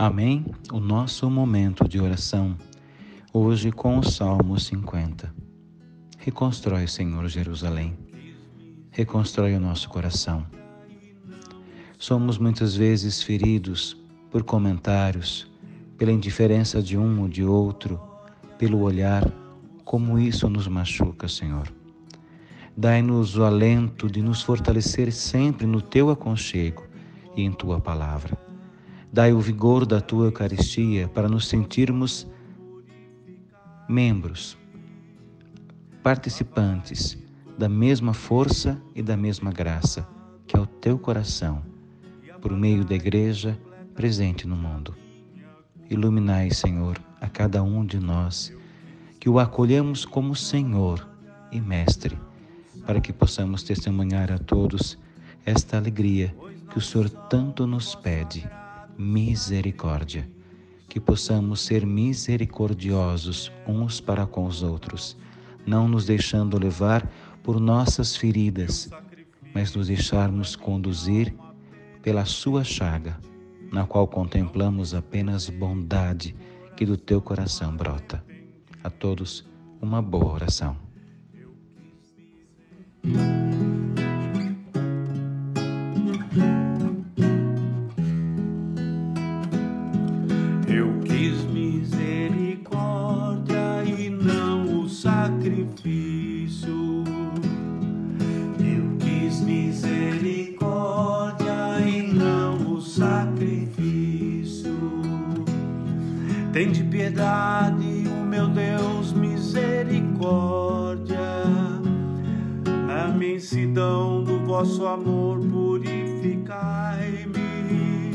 Amém? O nosso momento de oração, hoje com o Salmo 50. Reconstrói, Senhor, Jerusalém. Reconstrói o nosso coração. Somos muitas vezes feridos por comentários, pela indiferença de um ou de outro, pelo olhar, como isso nos machuca, Senhor. Dai-nos o alento de nos fortalecer sempre no teu aconchego e em tua palavra Dai o vigor da tua Eucaristia para nos sentirmos membros, participantes da mesma força e da mesma graça que é o teu coração, por meio da Igreja presente no mundo. Iluminai, Senhor, a cada um de nós, que o acolhemos como Senhor e Mestre, para que possamos testemunhar a todos esta alegria que o Senhor tanto nos pede misericórdia. Que possamos ser misericordiosos uns para com os outros, não nos deixando levar por nossas feridas, mas nos deixarmos conduzir pela Sua chaga, na qual contemplamos apenas bondade que do teu coração brota. A todos, uma boa oração. Tende piedade, o meu Deus, misericórdia. Na imensidão do vosso amor, purificai-me.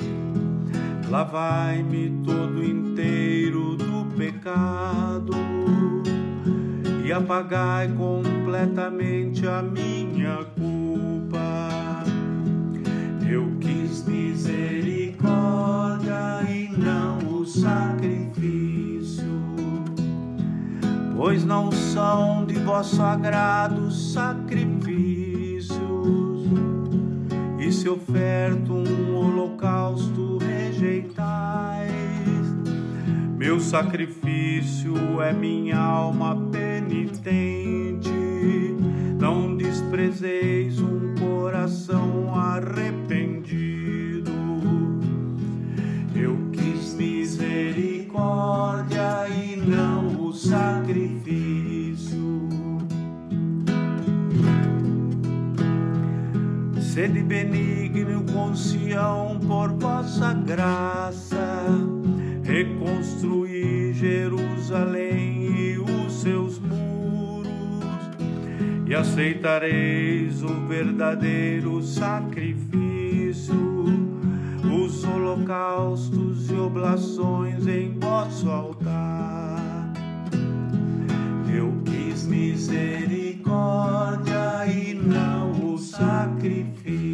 Lavai-me todo inteiro do pecado e apagai completamente a minha culpa. Eu quis misericórdia e não o sacrifício pois não são de vosso agrado sacrifícios. E se oferto um holocausto rejeitais, meu sacrifício é minha alma penitente. Não desprezeis um coração arrependido. Eu quis misericórdia e não o sacrifício Sede benigno com Sião por vossa graça, reconstruir Jerusalém e aceitareis o verdadeiro sacrifício, os holocaustos e oblações em vosso altar. Eu quis misericórdia e não o sacrifício.